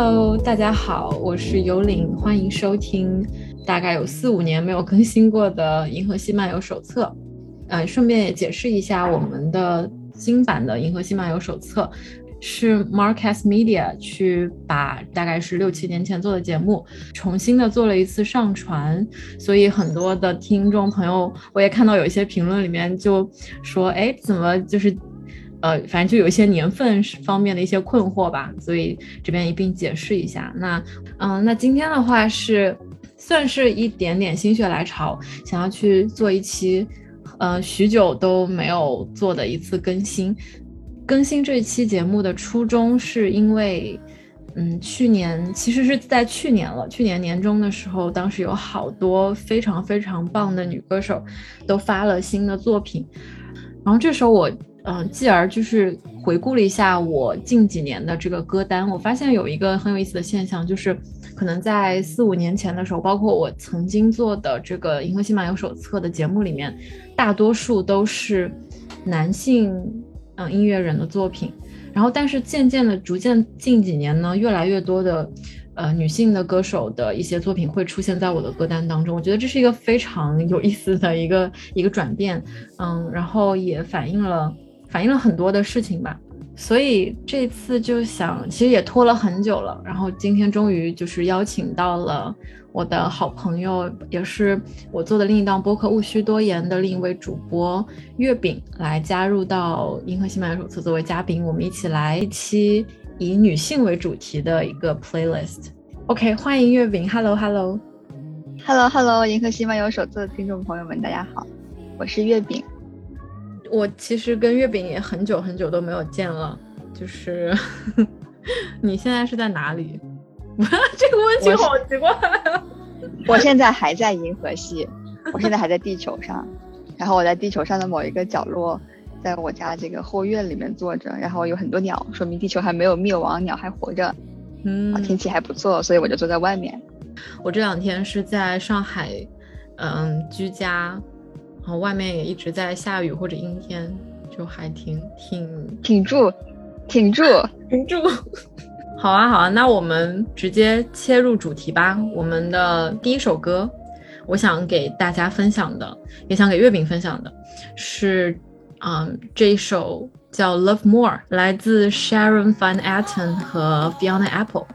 Hello，大家好，我是尤灵，欢迎收听大概有四五年没有更新过的《银河系漫游手册》。呃，顺便也解释一下，我们的新版的《银河系漫游手册》是 Marcus Media 去把大概是六七年前做的节目重新的做了一次上传，所以很多的听众朋友，我也看到有一些评论里面就说，哎，怎么就是。呃，反正就有一些年份方面的一些困惑吧，所以这边一并解释一下。那，嗯，那今天的话是算是一点点心血来潮，想要去做一期，呃，许久都没有做的一次更新。更新这一期节目的初衷是因为，嗯，去年其实是在去年了，去年年中的时候，当时有好多非常非常棒的女歌手都发了新的作品，然后这时候我。嗯，继而就是回顾了一下我近几年的这个歌单，我发现有一个很有意思的现象，就是可能在四五年前的时候，包括我曾经做的这个《银河系漫游手册》的节目里面，大多数都是男性嗯音乐人的作品，然后但是渐渐的，逐渐近几年呢，越来越多的。呃，女性的歌手的一些作品会出现在我的歌单当中，我觉得这是一个非常有意思的一个一个转变，嗯，然后也反映了反映了很多的事情吧，所以这次就想，其实也拖了很久了，然后今天终于就是邀请到了我的好朋友，也是我做的另一档播客《勿需多言》的另一位主播月饼来加入到《银河系漫游手册》作为嘉宾，我们一起来一期。以女性为主题的一个 playlist。OK，欢迎月饼。Hello，Hello，Hello，Hello，银河系漫游手册的听众朋友们，大家好，我是月饼。我其实跟月饼也很久很久都没有见了，就是 你现在是在哪里？这个问题好奇怪。我现在还在银河系，我现在还在地球上，然后我在地球上的某一个角落。在我家这个后院里面坐着，然后有很多鸟，说明地球还没有灭亡，鸟还活着。嗯，天气还不错，所以我就坐在外面。我这两天是在上海，嗯，居家，然后外面也一直在下雨或者阴天，就还挺挺挺住，挺住，挺住。好啊，好啊，那我们直接切入主题吧。我们的第一首歌，我想给大家分享的，也想给月饼分享的，是。嗯，这一首叫《Love More》，来自 Sharon Van Etten 和 Fiona Apple。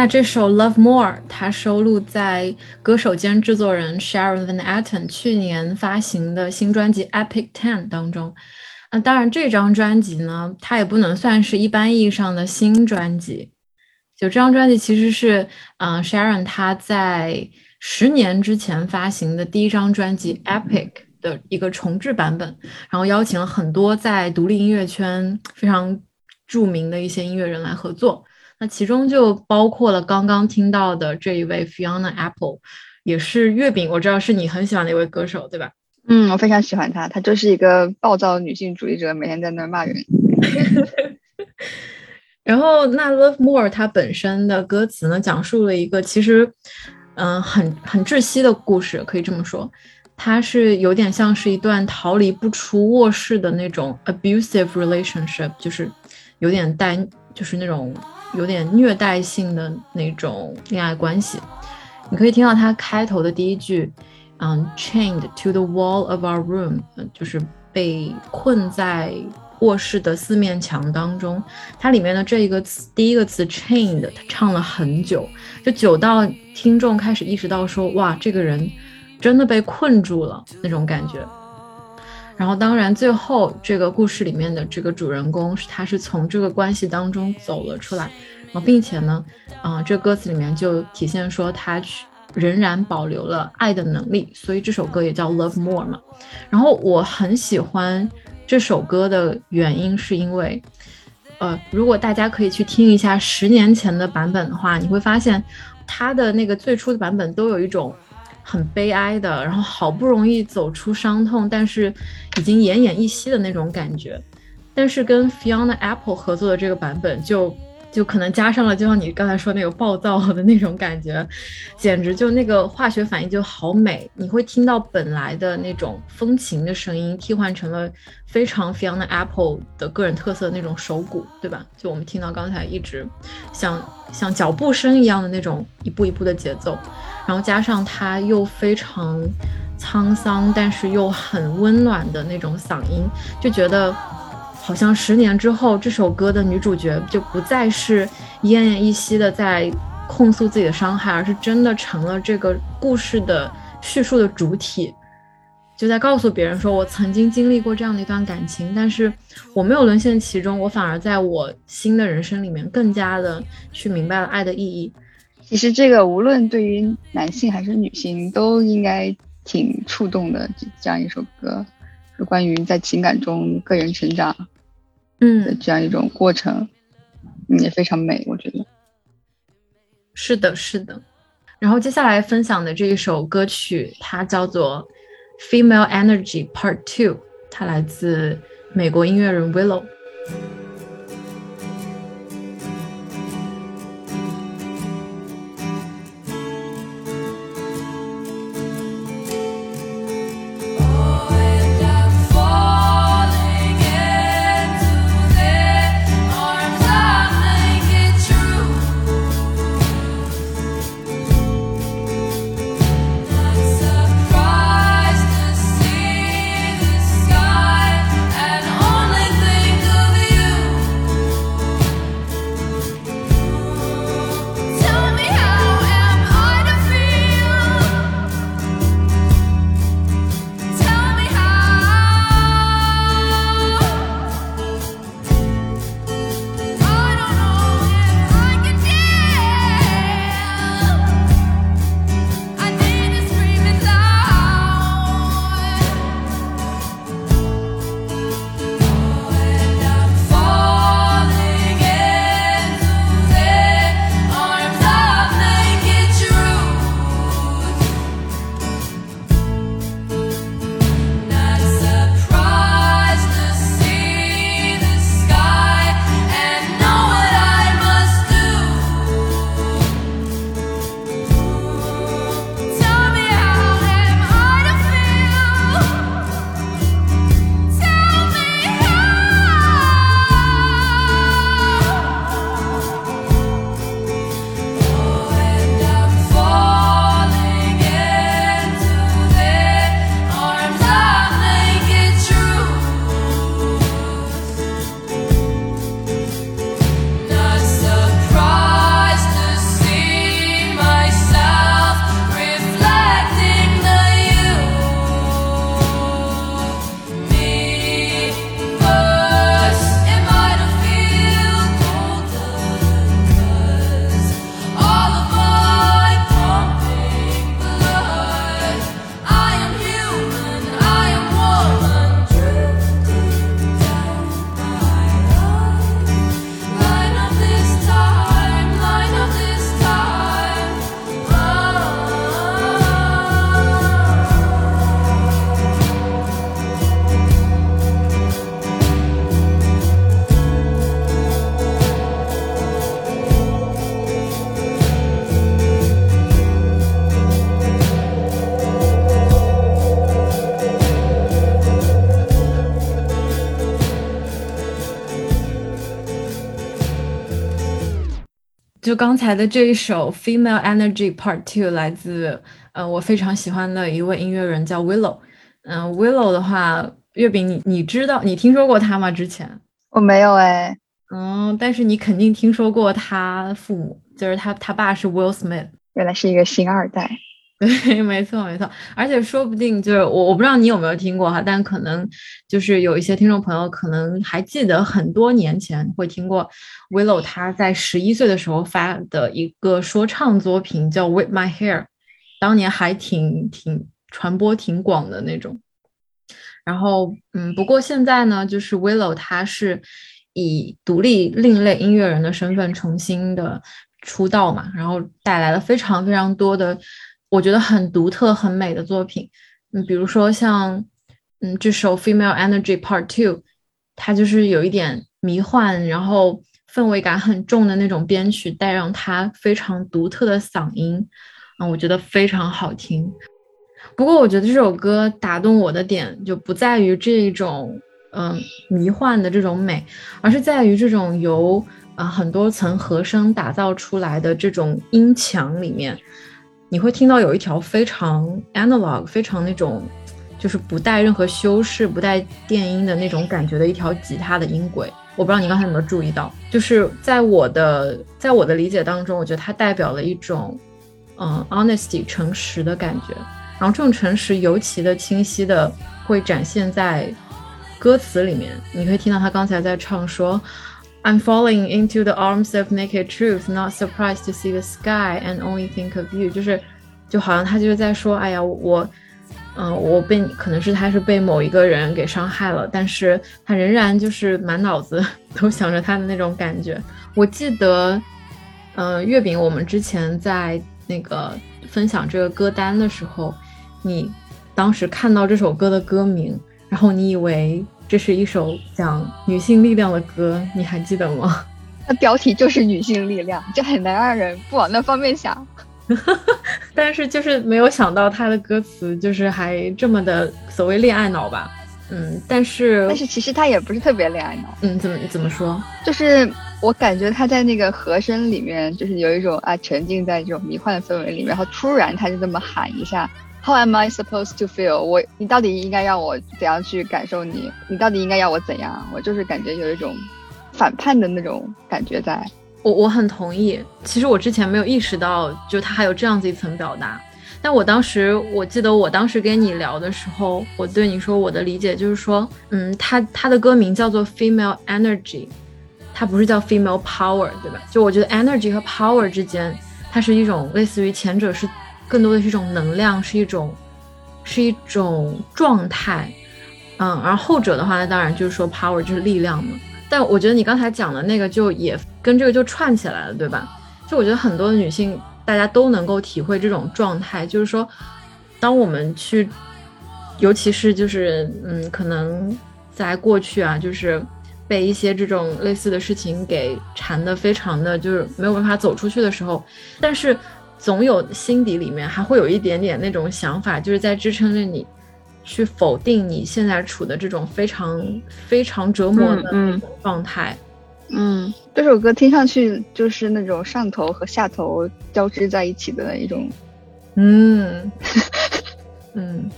那这首《Love More》它收录在歌手兼制作人 Sharon Van Etten 去年发行的新专辑《Epic Ten》当中。那当然，这张专辑呢，它也不能算是一般意义上的新专辑。就这张专辑其实是，嗯、Sharon 他在十年之前发行的第一张专辑《Epic》的一个重制版本，然后邀请了很多在独立音乐圈非常著名的一些音乐人来合作。那其中就包括了刚刚听到的这一位 Fiona Apple，也是月饼，我知道是你很喜欢的一位歌手，对吧？嗯，我非常喜欢她，她就是一个暴躁女性主义者，每天在那儿骂人。然后那 Love More 它本身的歌词呢，讲述了一个其实嗯、呃很很窒息的故事，可以这么说。它是有点像是一段逃离不出卧室的那种 abusive relationship，就是有点带，就是那种有点虐待性的那种恋爱关系。你可以听到它开头的第一句，嗯，chained to the wall of our room，就是被困在卧室的四面墙当中。它里面的这一个词，第一个词 chained，它唱了很久，就久到听众开始意识到说，哇，这个人真的被困住了那种感觉。然后，当然，最后这个故事里面的这个主人公是，他是从这个关系当中走了出来，然后并且呢，啊、这歌词里面就体现说他去仍然保留了爱的能力，所以这首歌也叫 Love More 嘛。然后我很喜欢这首歌的原因是因为，呃，如果大家可以去听一下十年前的版本的话，你会发现它的那个最初的版本都有一种很悲哀的，然后好不容易走出伤痛，但是已经奄奄一息的那种感觉。但是跟 Fiona Apple 合作的这个版本就就可能加上了，就像你刚才说那个暴躁的那种感觉，简直就那个化学反应就好美。你会听到本来的那种风情的声音，替换成了非常 Fiona Apple 的个人特色那种手鼓，对吧？就我们听到刚才一直像像脚步声一样的那种一步一步的节奏，然后加上它又非常沧桑，但是又很温暖的那种嗓音，就觉得。好像十年之后，这首歌的女主角就不再是奄奄一息的在控诉自己的伤害，而是真的成了这个故事的叙述的主体，就在告诉别人说：“我曾经经历过这样的一段感情，但是我没有沦陷其中，我反而在我新的人生里面更加的去明白了爱的意义。”其实这个无论对于男性还是女性，都应该挺触动的。这这样一首歌，是关于在情感中个人成长嗯，这样一种过程，嗯，也非常美，我觉得。是的，是的。然后接下来分享的这一首歌曲，它叫做《Female Energy Part Two》，它来自美国音乐人 Willow。就刚才的这一首《Female Energy Part Two》来自呃我非常喜欢的一位音乐人叫 Willow。嗯、w i l l o w 的话，月饼你你知道你听说过他吗？之前？我没有哎，嗯，但是你肯定听说过他父母，就是他他爸是 Will Smith。原来是一个星二代。对，没错没错，而且说不定就是我我不知道你有没有听过哈，但可能就是有一些听众朋友可能还记得很多年前会听过 Willow 他在十一岁的时候发的一个说唱作品叫《With My Hair》，当年还挺挺传播挺广的那种。然后嗯，不过现在呢，就是 Willow 他是以独立另类音乐人的身份重新的出道嘛，然后带来了非常非常多的。我觉得很独特、很美的作品，嗯，比如说像，嗯，这首《Female Energy Part Two》，它就是有一点迷幻，然后氛围感很重的那种编曲，带上它非常独特的嗓音，嗯，我觉得非常好听。不过，我觉得这首歌打动我的点就不在于这种，嗯，迷幻的这种美，而是在于这种由啊很多层和声打造出来的这种音墙里面。你会听到有一条非常 analog、非常那种，就是不带任何修饰、不带电音的那种感觉的一条吉他的音轨。我不知道你刚才有没有注意到，就是在我的在我的理解当中，我觉得它代表了一种，嗯，honesty 诚实的感觉。然后这种诚实尤其的清晰的会展现在歌词里面。你可以听到他刚才在唱说。I'm falling into the arms of naked truth, not surprised to see the sky and only think of you。就是，就好像他就是在说，哎呀，我，嗯，我被可能是他是被某一个人给伤害了，但是他仍然就是满脑子都想着他的那种感觉。我记得，嗯，月饼，我们之前在那个分享这个歌单的时候，你当时看到这首歌的歌名，然后你以为。这是一首讲女性力量的歌，你还记得吗？那标题就是女性力量，这很难让人不往那方面想。但是就是没有想到他的歌词就是还这么的所谓恋爱脑吧？嗯，但是但是其实他也不是特别恋爱脑。嗯，怎么怎么说？就是我感觉他在那个和声里面，就是有一种啊沉浸在这种迷幻的氛围里面，然后突然他就这么喊一下。How am I supposed to feel？我，你到底应该让我怎样去感受你？你到底应该要我怎样？我就是感觉有一种反叛的那种感觉在。我我很同意。其实我之前没有意识到，就他还有这样子一层表达。但我当时，我记得我当时跟你聊的时候，我对你说我的理解就是说，嗯，他他的歌名叫做 Female Energy，它不是叫 Female Power，对吧？就我觉得 Energy 和 Power 之间，它是一种类似于前者是。更多的是一种能量，是一种，是一种状态，嗯，而后者的话，那当然就是说 power 就是力量嘛。但我觉得你刚才讲的那个就也跟这个就串起来了，对吧？就我觉得很多的女性大家都能够体会这种状态，就是说，当我们去，尤其是就是嗯，可能在过去啊，就是被一些这种类似的事情给缠的非常的就是没有办法走出去的时候，但是。总有心底里面还会有一点点那种想法，就是在支撑着你去否定你现在处的这种非常非常折磨的状态。嗯，这首歌听上去就是那种上头和下头交织在一起的一种。嗯 嗯，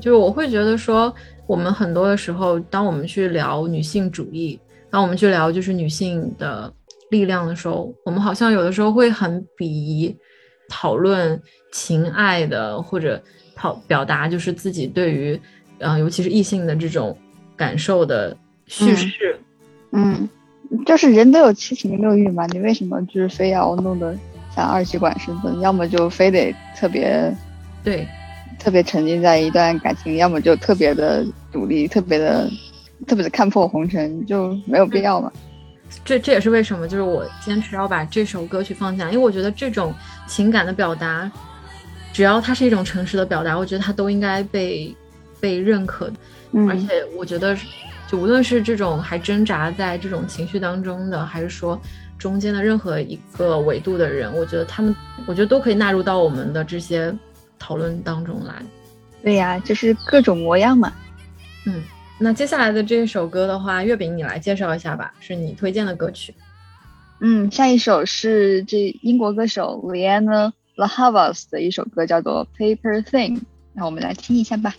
就是我会觉得说，我们很多的时候，当我们去聊女性主义，当我们去聊就是女性的力量的时候，我们好像有的时候会很鄙夷。讨论情爱的，或者讨表达就是自己对于，嗯，尤其是异性的这种感受的叙事。嗯，就是人都有七情六欲嘛，你为什么就是非要弄得像二极管似的？要么就非得特别，对，特别沉浸在一段感情，要么就特别的独立，特别的，特别的看破红尘，就没有必要嘛。这这也是为什么，就是我坚持要把这首歌曲放下，因为我觉得这种情感的表达，只要它是一种诚实的表达，我觉得它都应该被被认可嗯。而且我觉得，就无论是这种还挣扎在这种情绪当中的，还是说中间的任何一个维度的人，我觉得他们，我觉得都可以纳入到我们的这些讨论当中来。对呀，就是各种模样嘛。嗯。那接下来的这一首歌的话，月饼你来介绍一下吧，是你推荐的歌曲。嗯，下一首是这英国歌手 Liana La Havas 的一首歌，叫做《Paper Thing》，那我们来听一下吧。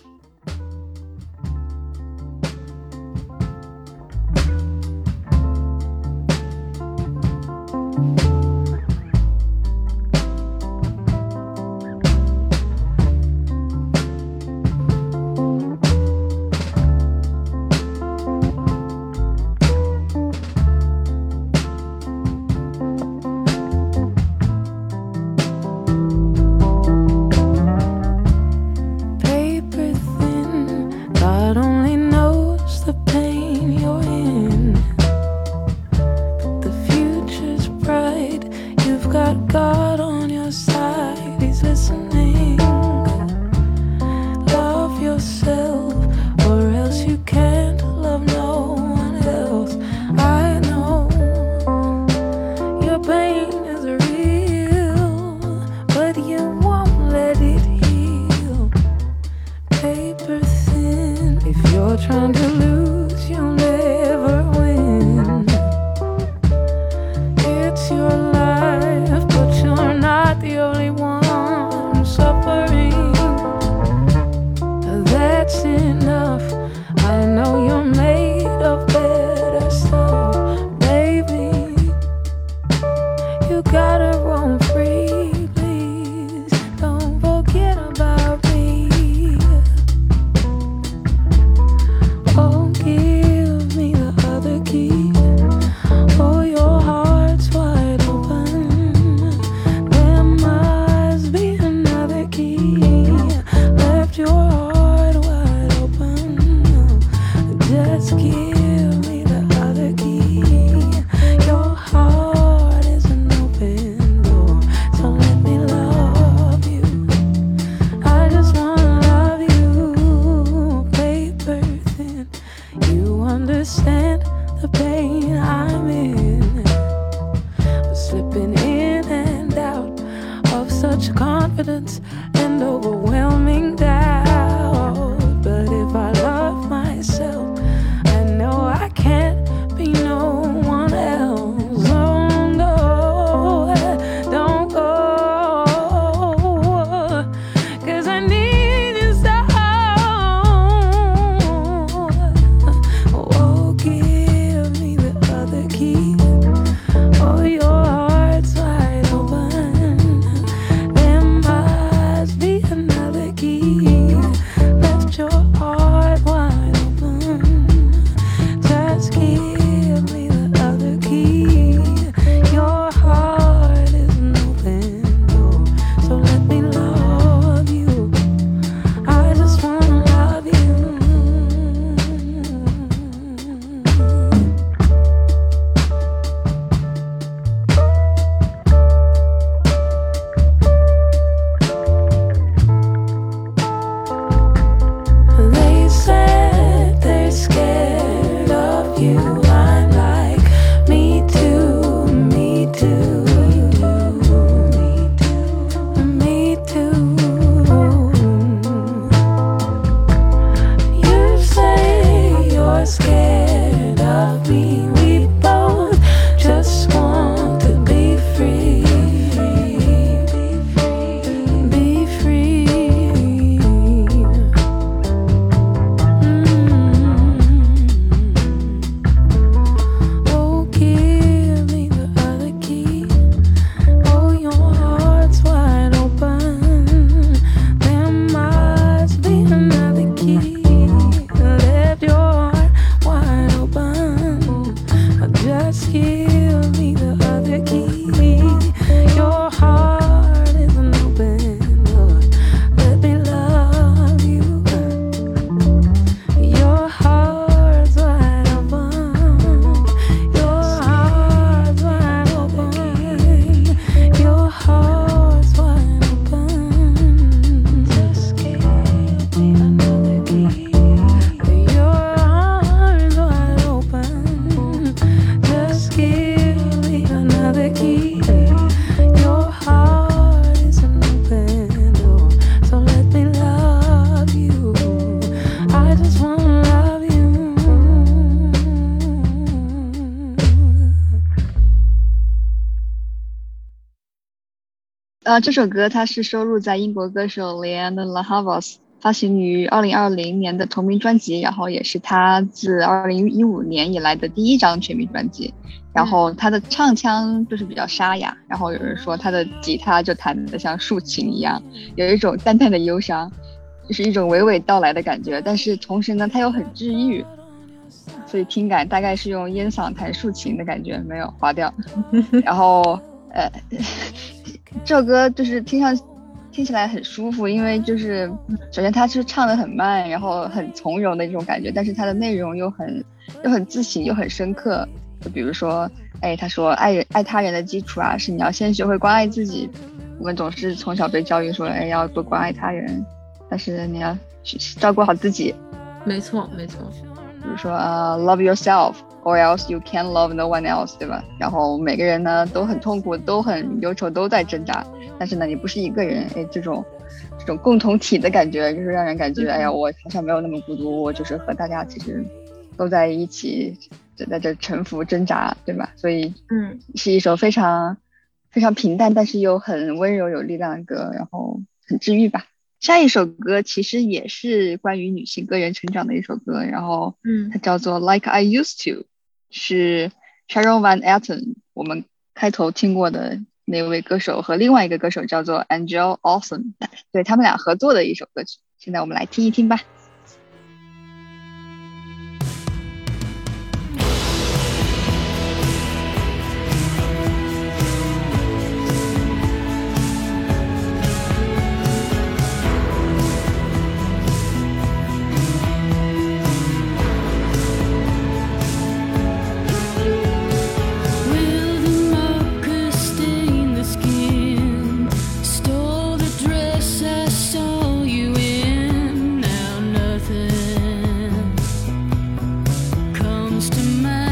呃，这首歌它是收录在英国歌手 Leanne La Havas 发行于二零二零年的同名专辑，然后也是他自二零一五年以来的第一张全民专辑。然后他的唱腔就是比较沙哑，然后有人说他的吉他就弹得像竖琴一样，有一种淡淡的忧伤，就是一种娓娓道来的感觉。但是同时呢，他又很治愈，所以听感大概是用烟嗓弹竖琴的感觉，没有划掉。然后呃，这首歌就是听上听起来很舒服，因为就是首先他是唱的很慢，然后很从容的一种感觉，但是它的内容又很又很自省又很深刻。就比如说，哎，他说爱人爱他人的基础啊，是你要先学会关爱自己。我们总是从小被教育说，哎，要多关爱他人，但是你要去照顾好自己。没错，没错。比如说，呃，love yourself，or else you can love no one else，对吧？然后每个人呢都很痛苦，都很忧愁，都在挣扎。但是呢，你不是一个人，哎，这种这种共同体的感觉，就是让人感觉，哎呀，我好像没有那么孤独，我就是和大家其实都在一起。就在这沉浮挣扎，对吧？所以，嗯，是一首非常非常平淡，但是又很温柔有力量的歌，然后很治愈吧。下一首歌其实也是关于女性个人成长的一首歌，然后，嗯，它叫做 Like I Used to，是 Sharon Van Etten，我们开头听过的那位歌手和另外一个歌手叫做 Angel Olsen，对他们俩合作的一首歌曲。现在我们来听一听吧。To mind.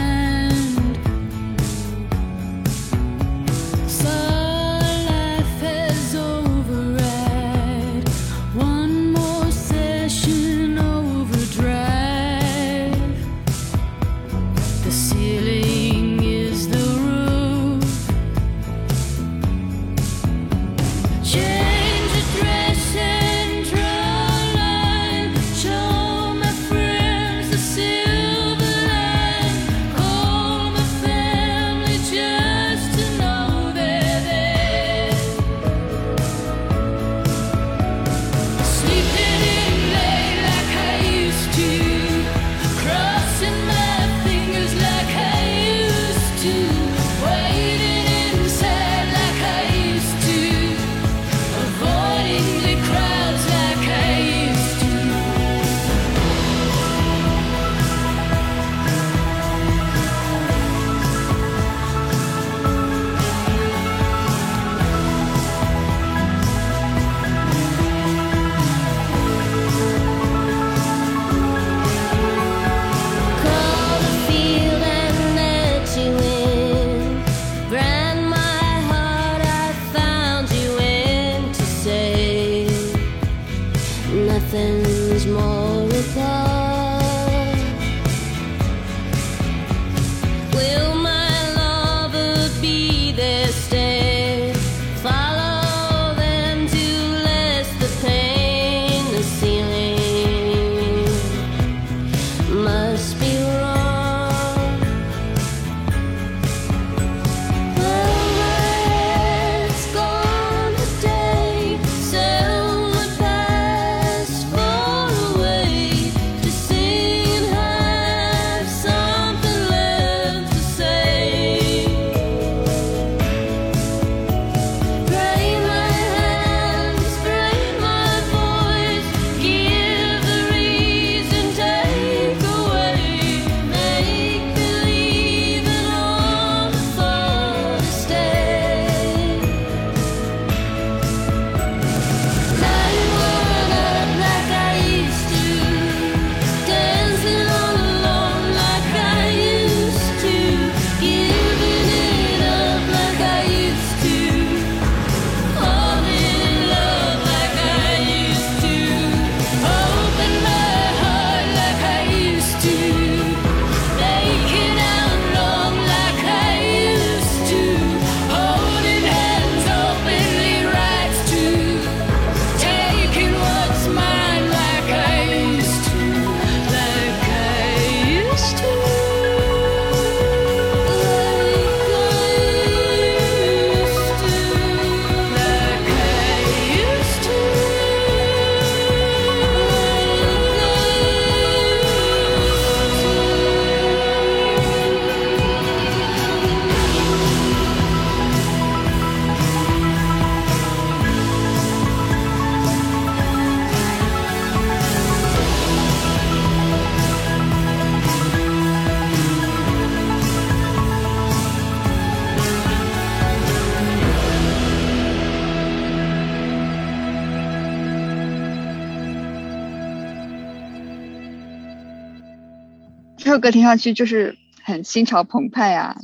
首歌听上去就是很心潮澎湃啊。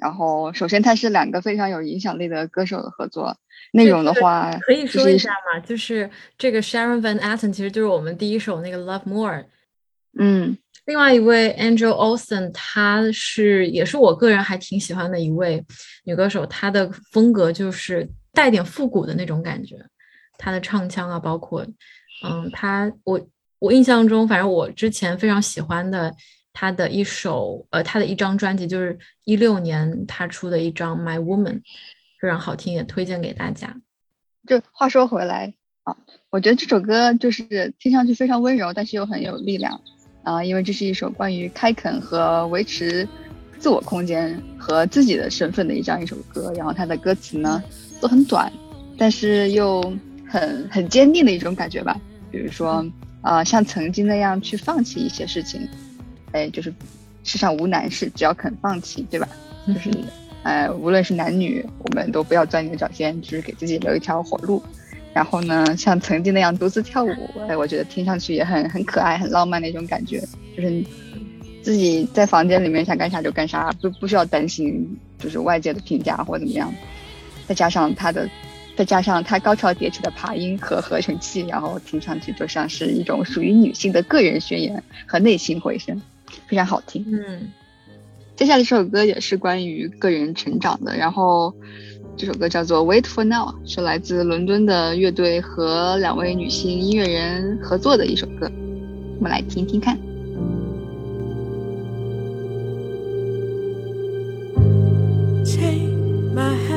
然后，首先它是两个非常有影响力的歌手的合作，内容的话可以说一下嘛，就是这个 Sharon Van Etten 其实就是我们第一首那个 Love More，嗯另外一位 Angel Olsen，她是也是我个人还挺喜欢的一位女歌手，她的风格就是带点复古的那种感觉，她的唱腔啊，包括嗯，她我我印象中，反正我之前非常喜欢的他的一首呃，他的一张专辑就是一六年他出的一张 My Woman，非常好听，也推荐给大家。就话说回来啊，我觉得这首歌就是听上去非常温柔，但是又很有力量啊，因为这是一首关于开垦和维持自我空间和自己的身份的一张一首歌。然后它的歌词呢都很短，但是又很很坚定的一种感觉吧。比如说啊、像曾经那样去放弃一些事情，哎，就是世上无难事，只要肯放弃，对吧？就是呃，无论是男女，我们都不要钻牛角尖，就是给自己留一条活路。然后呢，像曾经那样独自跳舞，哎，我觉得听上去也很很可爱、很浪漫的一种感觉，就是自己在房间里面想干啥就干啥，不不需要担心就是外界的评价或怎么样。再加上他的，再加上他高潮迭起的爬音和合成器，然后听上去就像是一种属于女性的个人宣言和内心回声，非常好听。嗯接下来这首歌也是关于个人成长的，然后这首歌叫做《Wait for Now》，是来自伦敦的乐队和两位女性音乐人合作的一首歌，我们来听听看。Take my hand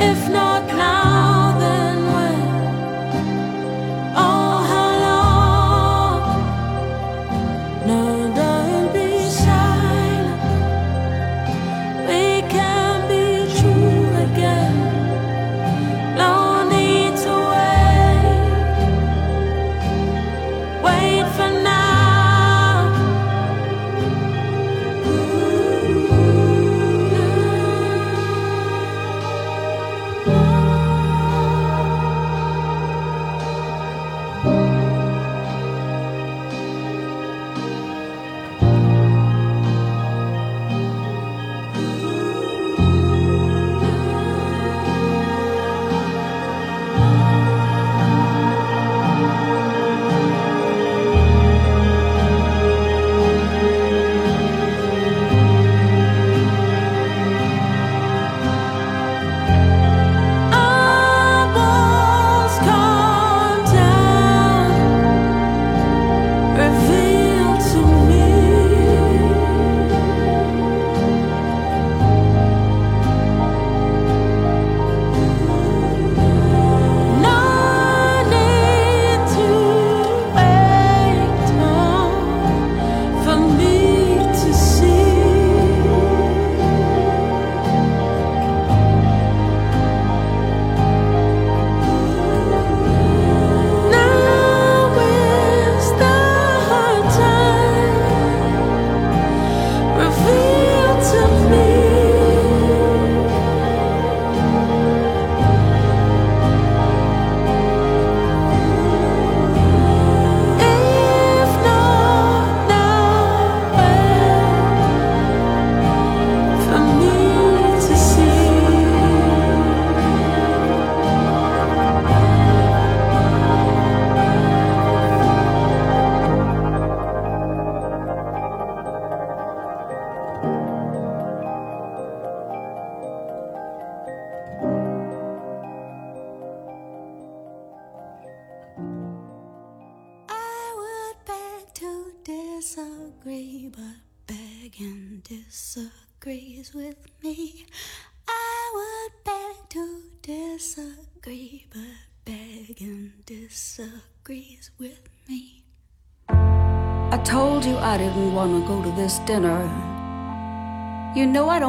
if not now?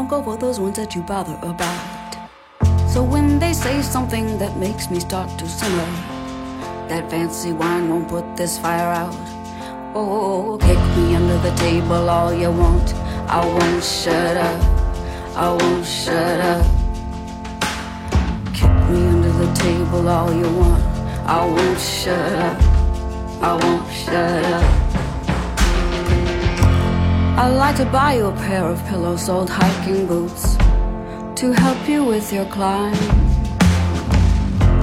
Go for those ones that you bother about. So when they say something that makes me start to simmer, that fancy wine won't put this fire out. Oh, kick me under the table all you want. I won't shut up. I won't shut up. Kick me under the table all you want. I won't shut up. I won't shut up. I'd like to buy you a pair of pillow-soled hiking boots to help you with your climb.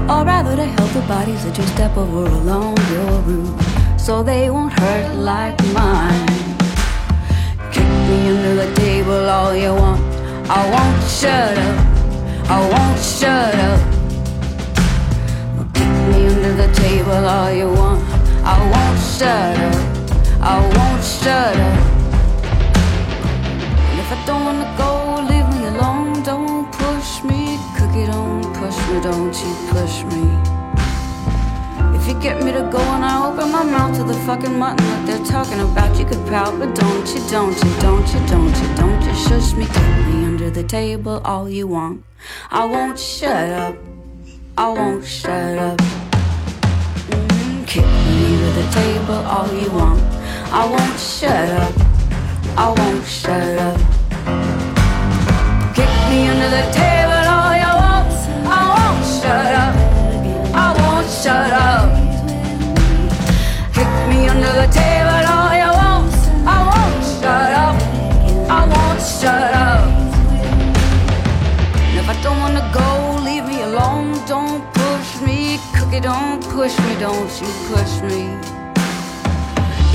Or rather to help the bodies that you step over along your route so they won't hurt like mine. Kick me under the table all you want. I won't shut up. I won't shut up. Kick me under the table all you want. I won't shut up. I won't shut up. If I don't wanna go, leave me alone. Don't push me, cookie. Don't push me. Don't you push me. If you get me to go and I open my mouth to the fucking mutton that they're talking about, you could pout, but don't you, don't you, don't you, don't you, don't you shush me, kick me under the table all you want. I won't shut up. I won't shut up. Mm, kick me under the table all you want. I won't shut up. I won't shut up. Me under the table all you want. I won't shut up. I won't shut up. Kick me under the table all you want. I won't shut up. I won't shut up. If I don't wanna go, leave me alone. Don't push me, cookie. Don't push me. Don't you push me.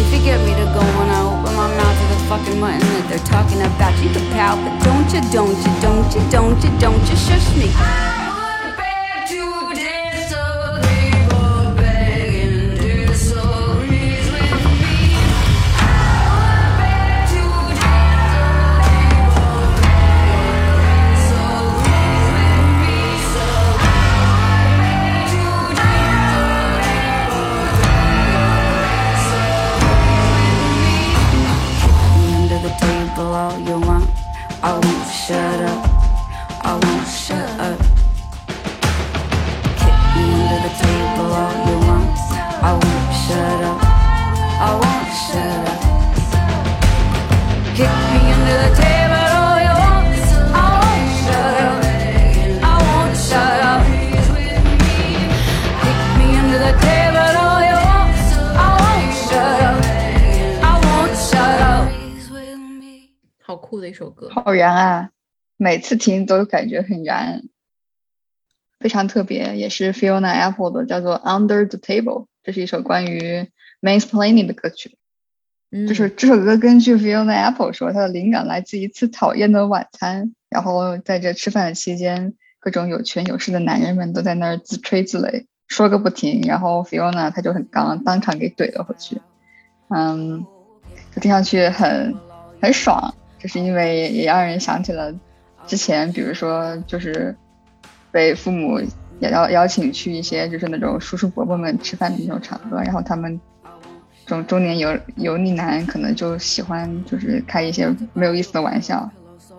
If you get me to go when I open my mouth to the fucking mutton that they're talking about, you can pout, but don't you, don't you, don't you, don't you, don't you shush me. 好燃啊！每次听都感觉很燃，非常特别，也是 Fiona Apple 的，叫做《Under the Table》，这是一首关于 mansplaining 的歌曲。嗯，就是这首歌根据 Fiona Apple 说，它的灵感来自一次讨厌的晚餐，然后在这吃饭的期间，各种有权有势的男人们都在那儿自吹自擂，说个不停，然后 Fiona 她就很刚，当场给怼了回去。嗯，就听上去很很爽，就是因为也让人想起了之前，比如说就是被父母邀邀请去一些就是那种叔叔伯伯们吃饭的那种场合，然后他们这种中年油油腻男可能就喜欢就是开一些没有意思的玩笑，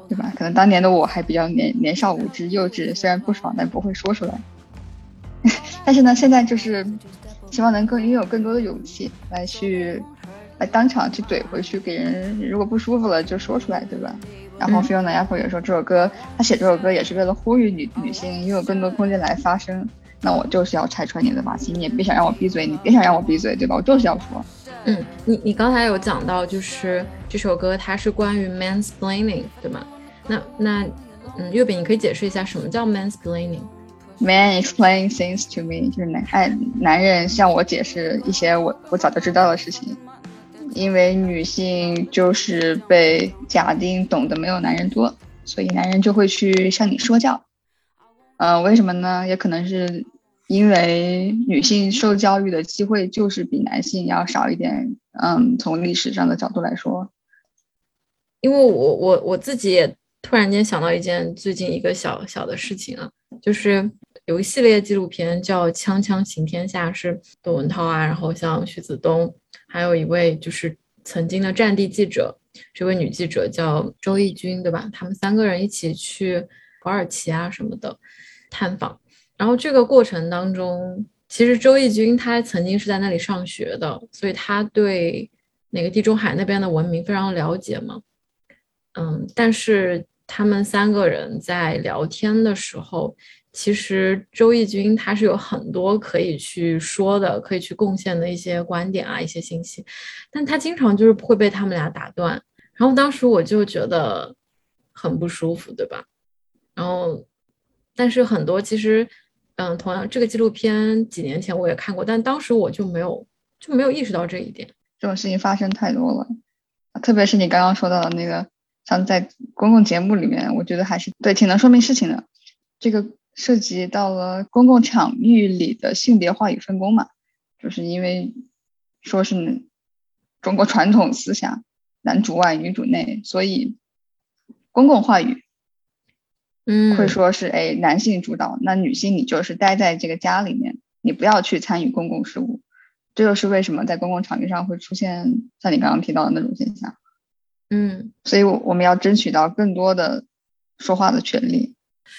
对吧？可能当年的我还比较年年少无知幼稚，虽然不爽，但不会说出来。但是呢，现在就是希望能够拥有更多的勇气来去来当场去怼回去，给人如果不舒服了就说出来，对吧？然后嗯 Fiona Apple 也说这首歌，他写这首歌也是为了呼吁女女性拥有更多空间来发声。那我就是要拆穿你的发型，你也别想让我闭嘴，你别想让我闭嘴，对吧？我就是要说。嗯，你你刚才有讲到，就是这首歌它是关于 mansplaining，对吗？那那嗯，月饼，你可以解释一下什么叫 mansplaining？Man explain things to me，就是男哎男人向我解释一些我我早就知道的事情，因为女性就是被假定懂得没有男人多，所以男人就会去向你说教。呃，为什么呢？也可能是因为女性受教育的机会就是比男性要少一点。嗯，从历史上的角度来说，因为我我我自己也突然间想到一件最近一个小小的事情啊，就是有一系列纪录片叫《锵锵行天下》，是窦文涛啊，然后像徐子东，还有一位就是曾经的战地记者，这位女记者叫周轶君，对吧？他们三个人一起去土耳其啊什么的探访，然后这个过程当中，其实周轶君她曾经是在那里上学的，所以她对那个地中海那边的文明非常了解嘛。嗯，但是他们三个人在聊天的时候，其实周轶君他是有很多可以去说的，可以去贡献的一些观点啊，一些信息，但他经常就是会被他们俩打断，然后当时我就觉得很不舒服，对吧？然后，但是很多其实，嗯，同样这个纪录片几年前我也看过，但当时我就没有就没有意识到这一点。这种事情发生太多了，特别是你刚刚说到的那个，像在公共节目里面，我觉得还是对挺能说明事情的。这个涉及到了公共场域里的性别话语分工嘛，就是因为说是中国传统思想男主外女主内，所以公共话语嗯，会说是哎男性主导，那女性你就是待在这个家里面，你不要去参与公共事务。这就是为什么在公共场域上会出现像你刚刚提到的那种现象。嗯，所以，我我们要争取到更多的说话的权利。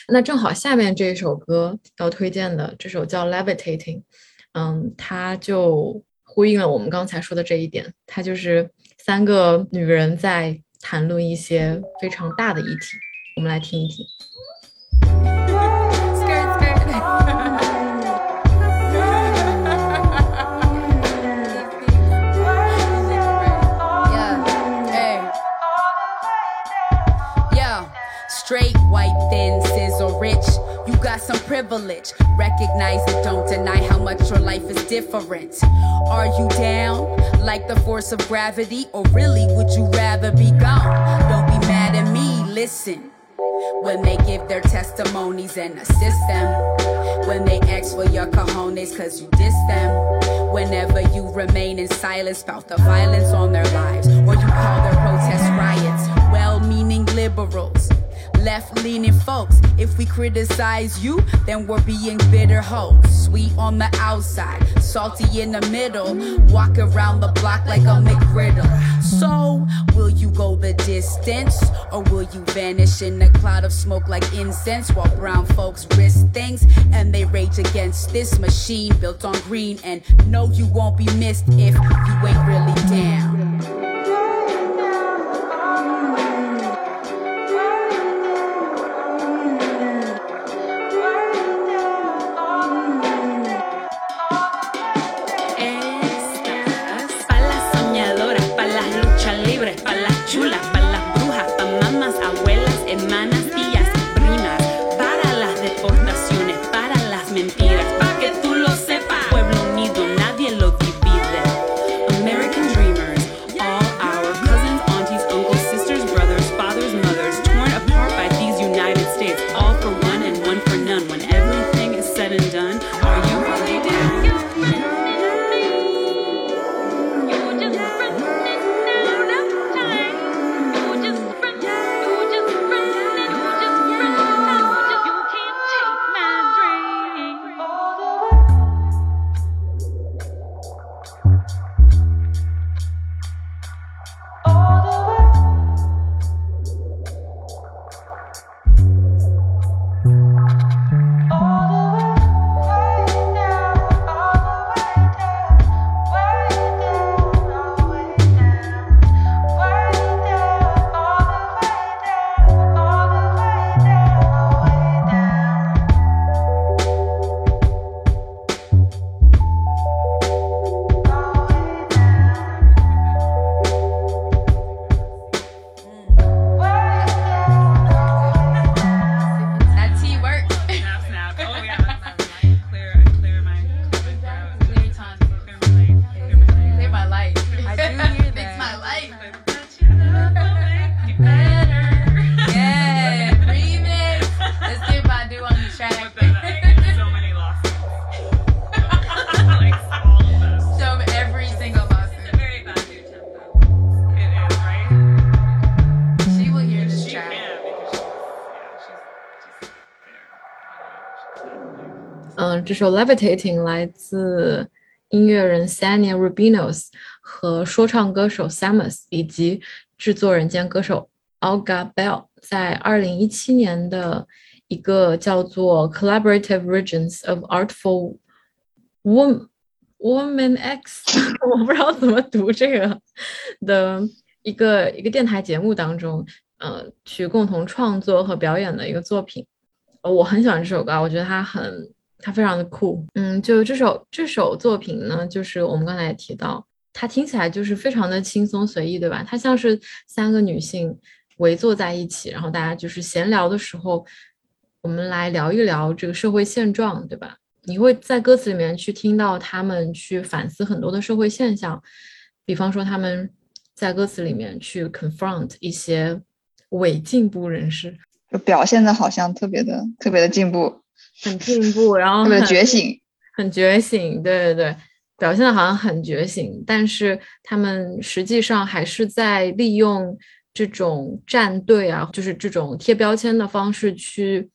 那正好下面这一首歌要推荐的，这首叫《Levitating》，嗯，它就呼应了我们刚才说的这一点，它就是三个女人在谈论一些非常大的议题，我们来听一听。Some privilege. Recognize it, don't deny how much your life is different. Are you down like the force of gravity? Or really would you rather be gone? Don't be mad at me, listen when they give their testimonies and assist them. When they ask for your cojones cause you diss them. Whenever you remain in silence about the violence on their lives. Or you call their protests riots. Well meaning liberals. Left leaning folks. If we criticize you, then we're being bitter hoes. Sweet on the outside, salty in the middle. Walk around the block like a McGriddle. So, will you go the distance? Or will you vanish in a cloud of smoke like incense while brown folks risk things and they rage against this machine built on green? And no, you won't be missed if you ain't really down. 这首《Levitating》来自音乐人 Sania Rubinos 和说唱歌手 Samus 以及制作人兼歌手 Olga Bell 在二零一七年的一个叫做 Collaborative Regions of Artful Woman Woman X，我不知道怎么读这个的一个一个电台节目当中，呃，去共同创作和表演的一个作品。我很喜欢这首歌，我觉得它很。它非常的酷，嗯，就这首这首作品呢，就是我们刚才也提到，它听起来就是非常的轻松随意，对吧？它像是三个女性围坐在一起，然后大家就是闲聊的时候，我们来聊一聊这个社会现状，对吧？你会在歌词里面去听到他们去反思很多的社会现象，比方说他们在歌词里面去 confront 一些伪进步人士，就表现的好像特别的特别的进步。很进步，然后很觉醒，很觉醒，对对对，表现的好像很觉醒，但是他们实际上还是在利用这种站队啊，就是这种贴标签的方式去，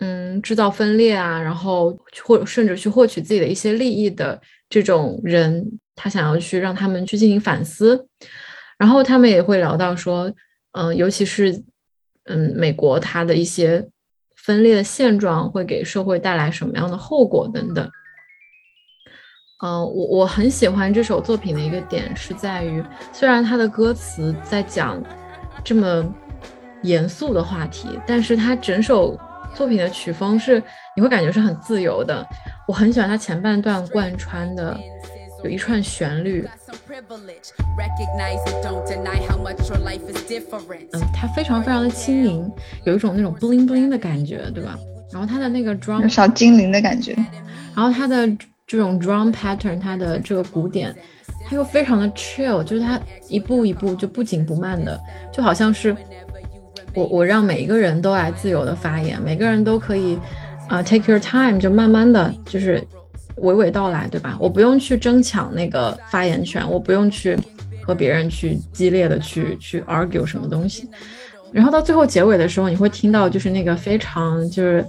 嗯，制造分裂啊，然后或甚至去获取自己的一些利益的这种人，他想要去让他们去进行反思，然后他们也会聊到说，嗯，尤其是嗯，美国它的一些。分裂的现状会给社会带来什么样的后果等等？嗯，我我很喜欢这首作品的一个点是在于，虽然它的歌词在讲这么严肃的话题，但是它整首作品的曲风是你会感觉是很自由的。我很喜欢它前半段贯穿的。有一串旋律，嗯，它非常非常的轻盈，有一种那种 bling bling 的感觉，对吧？然后它的那个 drum 小精灵的感觉，然后它的这种 drum pattern，它的这个鼓点，它又非常的 chill，就是它一步一步就不紧不慢的，就好像是我我让每一个人都来自由的发言，每个人都可以啊 take your time，就慢慢的就是。娓娓道来，对吧？我不用去争抢那个发言权，我不用去和别人去激烈的去去 argue 什么东西。然后到最后结尾的时候，你会听到就是那个非常就是，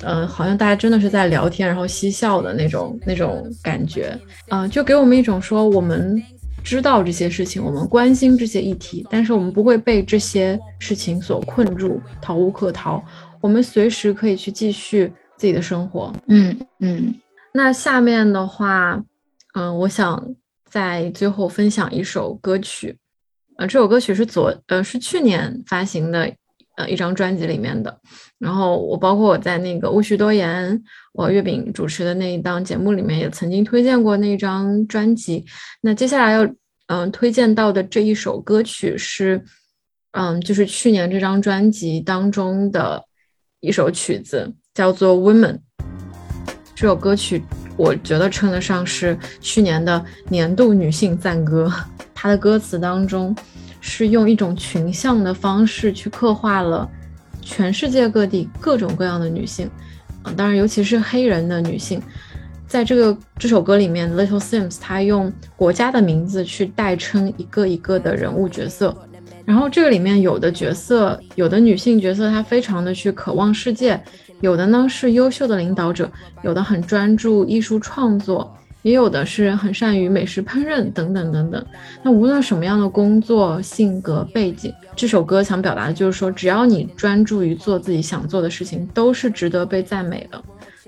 呃，好像大家真的是在聊天，然后嬉笑的那种那种感觉，嗯，就给我们一种说我们知道这些事情，我们关心这些议题，但是我们不会被这些事情所困住，逃无可逃，我们随时可以去继续自己的生活。嗯嗯。那下面的话，嗯，我想在最后分享一首歌曲，呃，这首歌曲是昨呃是去年发行的，呃一张专辑里面的。然后我包括我在那个巫许多言，我月饼主持的那一档节目里面也曾经推荐过那张专辑。那接下来要嗯推荐到的这一首歌曲是，嗯，就是去年这张专辑当中的一首曲子，叫做《Women》。这首歌曲，我觉得称得上是去年的年度女性赞歌。它的歌词当中，是用一种群像的方式去刻画了全世界各地各种各样的女性，啊，当然尤其是黑人的女性。在这个这首歌里面，Little Sims 他用国家的名字去代称一个一个的人物角色。然后这个里面有的角色，有的女性角色，她非常的去渴望世界。有的呢是优秀的领导者，有的很专注艺术创作，也有的是很善于美食烹饪等等等等。那无论什么样的工作、性格、背景，这首歌想表达的就是说，只要你专注于做自己想做的事情，都是值得被赞美的。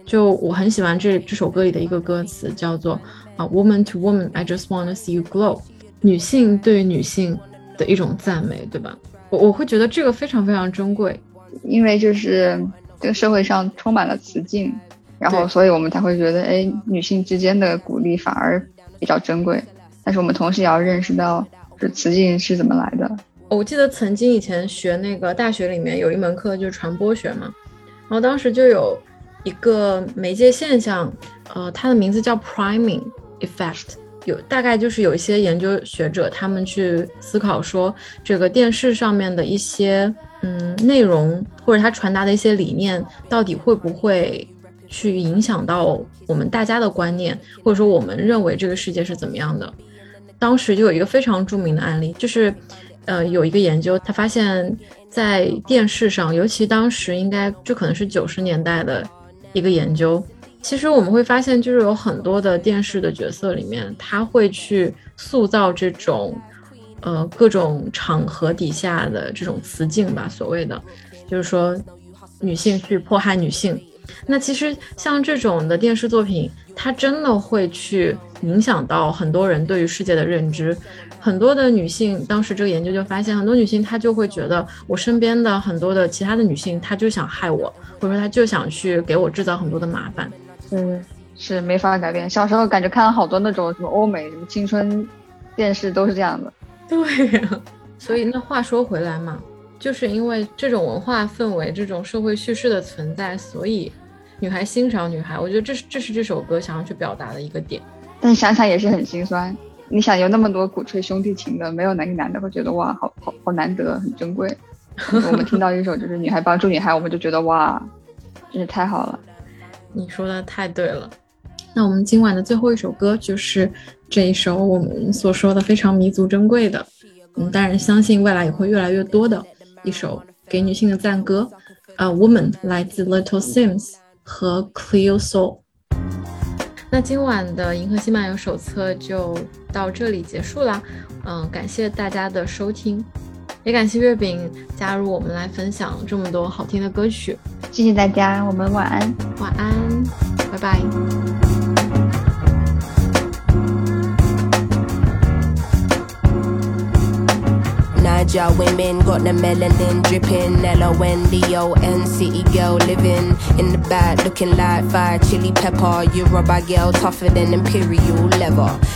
就我很喜欢这这首歌里的一个歌词，叫做啊，Woman to woman, I just wanna see you glow。女性对女性的一种赞美，对吧？我我会觉得这个非常非常珍贵，因为就是。这个社会上充满了雌竞，然后所以我们才会觉得，哎，女性之间的鼓励反而比较珍贵。但是我们同时也要认识到，这雌竞是怎么来的。我记得曾经以前学那个大学里面有一门课就是传播学嘛，然后当时就有一个媒介现象，呃，它的名字叫 priming effect，有大概就是有一些研究学者他们去思考说，这个电视上面的一些。嗯，内容或者他传达的一些理念，到底会不会去影响到我们大家的观念，或者说我们认为这个世界是怎么样的？当时就有一个非常著名的案例，就是，呃，有一个研究，他发现，在电视上，尤其当时应该这可能是九十年代的一个研究，其实我们会发现，就是有很多的电视的角色里面，他会去塑造这种，呃，各种场合底下的这种雌竞吧，所谓的，就是说女性去迫害女性。那其实像这种的电视作品，它真的会去影响到很多人对于世界的认知。很多的女性，当时这个研究就发现，很多女性她就会觉得，我身边的很多的其他的女性，她就想害我，或者说她就想去给我制造很多的麻烦。嗯，是没法改变。小时候感觉看了好多那种什么欧美什么青春电视都是这样的。对呀、所以那话说回来嘛，就是因为这种文化氛围、这种社会叙事的存在，所以女孩欣赏女孩，我觉得这是这是这首歌想要去表达的一个点。但想想也是很心酸。你想有那么多鼓吹兄弟情的，没有哪个男的会觉得哇，好好好难得，很珍贵。我们听到一首就是女孩帮助女孩，我们就觉得哇，真是太好了。你说的太对了。那我们今晚的最后一首歌就是这一首我们所说的非常弥足珍贵的，嗯，当然相信未来也会越来越多的一首给女性的赞歌，呃，《Woman》来自 Little Sims 和 Cleo Soul。那今晚的《银河系漫游手册》就到这里结束啦，嗯，感谢大家的收听，也感谢月饼加入我们来分享这么多好听的歌曲。谢谢大家，我们晚安。晚安，拜拜。Niger women got the melanin dripping. L-O-N-D-O-N city girl living in the back looking like fire chili pepper. Yoruba girl tougher than imperial leather.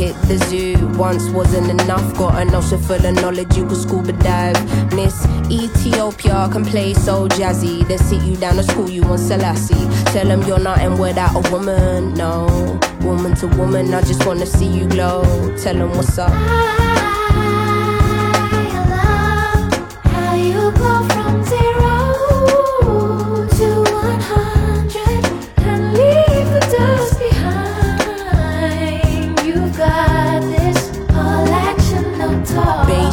hit the zoo, once wasn't enough. Got an ocean full of knowledge, you could scuba dive. Miss Ethiopia can play so jazzy. They sit you down to school, you want Selassie. Tell them you're nothing without a woman, no. Woman to woman, I just wanna see you glow. Tell them what's up. How you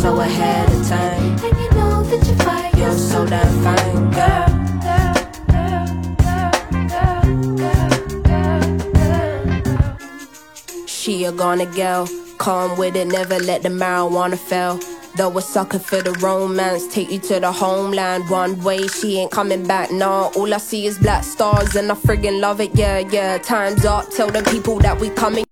So ahead of time. and you know that you fight. You're so damn fine, girl. She a gonna girl, calm with it, never let the marijuana fail. Though a sucker for the romance, take you to the homeland. One way, she ain't coming back, nah. All I see is black stars, and I friggin' love it, yeah, yeah. Time's up, tell the people that we coming.